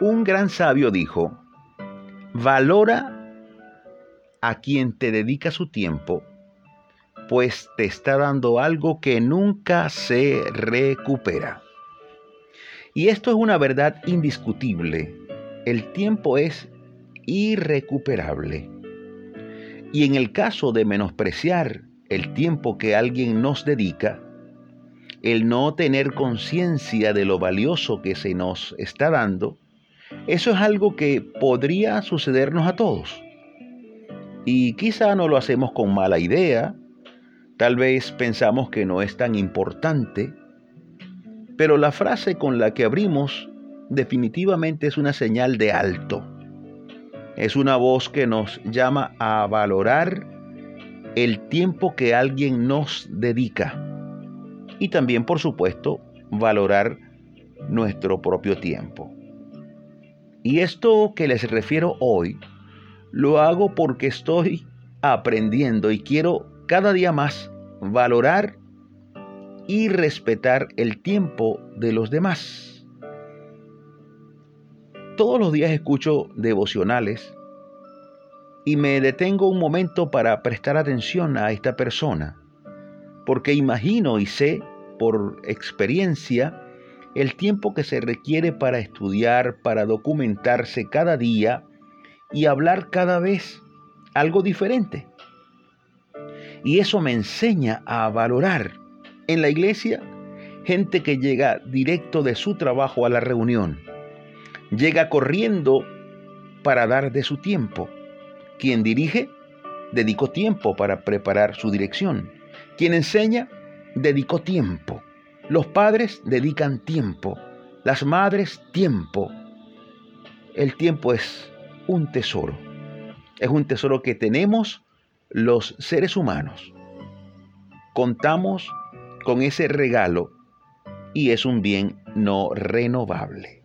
Un gran sabio dijo, valora a quien te dedica su tiempo, pues te está dando algo que nunca se recupera. Y esto es una verdad indiscutible. El tiempo es irrecuperable. Y en el caso de menospreciar el tiempo que alguien nos dedica, el no tener conciencia de lo valioso que se nos está dando, eso es algo que podría sucedernos a todos. Y quizá no lo hacemos con mala idea, tal vez pensamos que no es tan importante, pero la frase con la que abrimos definitivamente es una señal de alto. Es una voz que nos llama a valorar el tiempo que alguien nos dedica y también, por supuesto, valorar nuestro propio tiempo. Y esto que les refiero hoy, lo hago porque estoy aprendiendo y quiero cada día más valorar y respetar el tiempo de los demás. Todos los días escucho devocionales y me detengo un momento para prestar atención a esta persona, porque imagino y sé por experiencia el tiempo que se requiere para estudiar, para documentarse cada día y hablar cada vez algo diferente. Y eso me enseña a valorar en la iglesia gente que llega directo de su trabajo a la reunión. Llega corriendo para dar de su tiempo. Quien dirige, dedicó tiempo para preparar su dirección. Quien enseña, dedicó tiempo. Los padres dedican tiempo. Las madres tiempo. El tiempo es un tesoro. Es un tesoro que tenemos los seres humanos. Contamos con ese regalo y es un bien no renovable.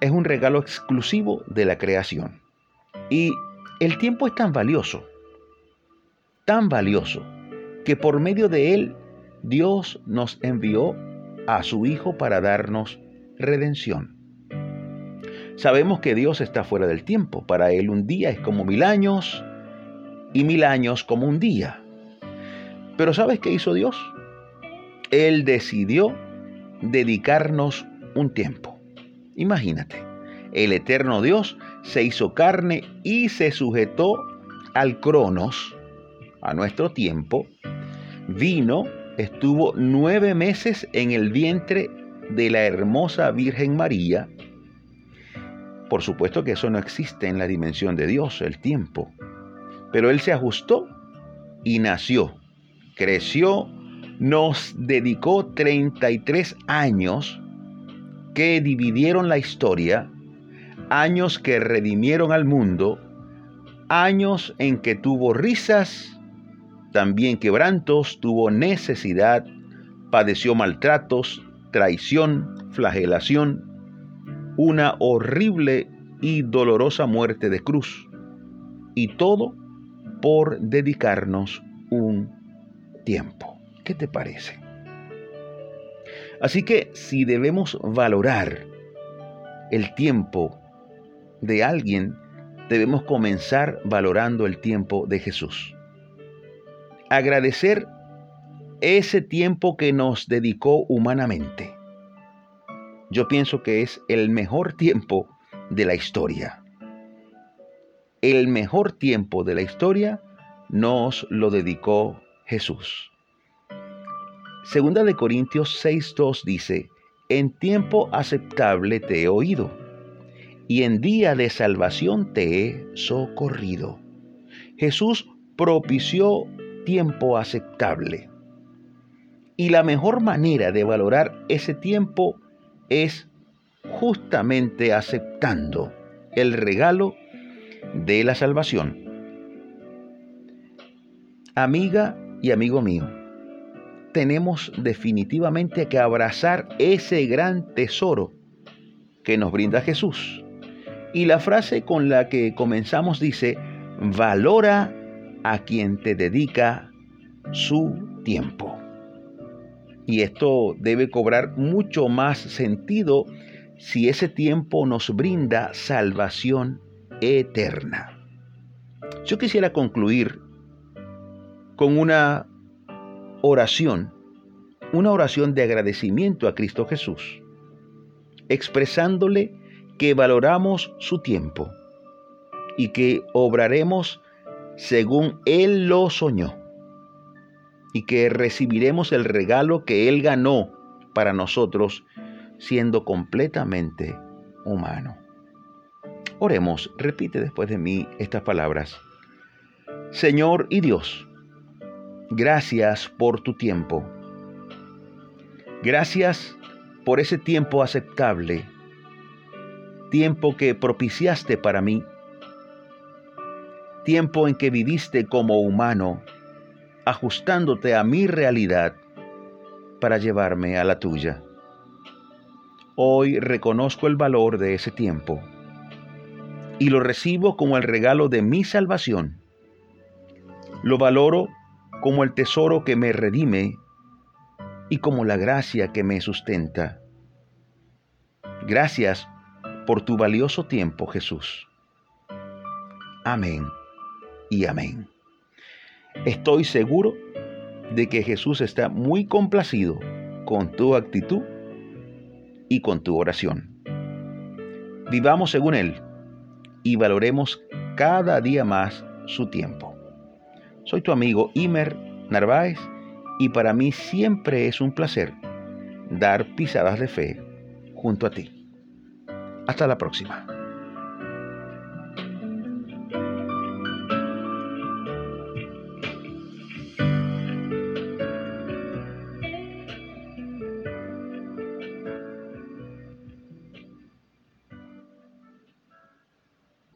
Es un regalo exclusivo de la creación. Y el tiempo es tan valioso, tan valioso, que por medio de él Dios nos envió a su Hijo para darnos redención. Sabemos que Dios está fuera del tiempo. Para Él un día es como mil años y mil años como un día. Pero ¿sabes qué hizo Dios? Él decidió dedicarnos un tiempo. Imagínate, el eterno Dios se hizo carne y se sujetó al cronos, a nuestro tiempo, vino, estuvo nueve meses en el vientre de la hermosa Virgen María, por supuesto que eso no existe en la dimensión de Dios, el tiempo. Pero Él se ajustó y nació, creció, nos dedicó 33 años que dividieron la historia, años que redimieron al mundo, años en que tuvo risas, también quebrantos, tuvo necesidad, padeció maltratos, traición, flagelación, una horrible y dolorosa muerte de cruz. Y todo por dedicarnos un tiempo. ¿Qué te parece? Así que si debemos valorar el tiempo de alguien, debemos comenzar valorando el tiempo de Jesús. Agradecer ese tiempo que nos dedicó humanamente yo pienso que es el mejor tiempo de la historia. El mejor tiempo de la historia nos lo dedicó Jesús. Segunda de Corintios 6:2 dice, en tiempo aceptable te he oído, y en día de salvación te he socorrido. Jesús propició tiempo aceptable. Y la mejor manera de valorar ese tiempo es justamente aceptando el regalo de la salvación. Amiga y amigo mío, tenemos definitivamente que abrazar ese gran tesoro que nos brinda Jesús. Y la frase con la que comenzamos dice, valora a quien te dedica su tiempo. Y esto debe cobrar mucho más sentido si ese tiempo nos brinda salvación eterna. Yo quisiera concluir con una oración, una oración de agradecimiento a Cristo Jesús, expresándole que valoramos su tiempo y que obraremos según Él lo soñó y que recibiremos el regalo que Él ganó para nosotros siendo completamente humano. Oremos, repite después de mí estas palabras. Señor y Dios, gracias por tu tiempo. Gracias por ese tiempo aceptable, tiempo que propiciaste para mí, tiempo en que viviste como humano, ajustándote a mi realidad para llevarme a la tuya. Hoy reconozco el valor de ese tiempo y lo recibo como el regalo de mi salvación. Lo valoro como el tesoro que me redime y como la gracia que me sustenta. Gracias por tu valioso tiempo, Jesús. Amén y amén. Estoy seguro de que Jesús está muy complacido con tu actitud y con tu oración. Vivamos según Él y valoremos cada día más su tiempo. Soy tu amigo Imer Narváez y para mí siempre es un placer dar pisadas de fe junto a ti. Hasta la próxima.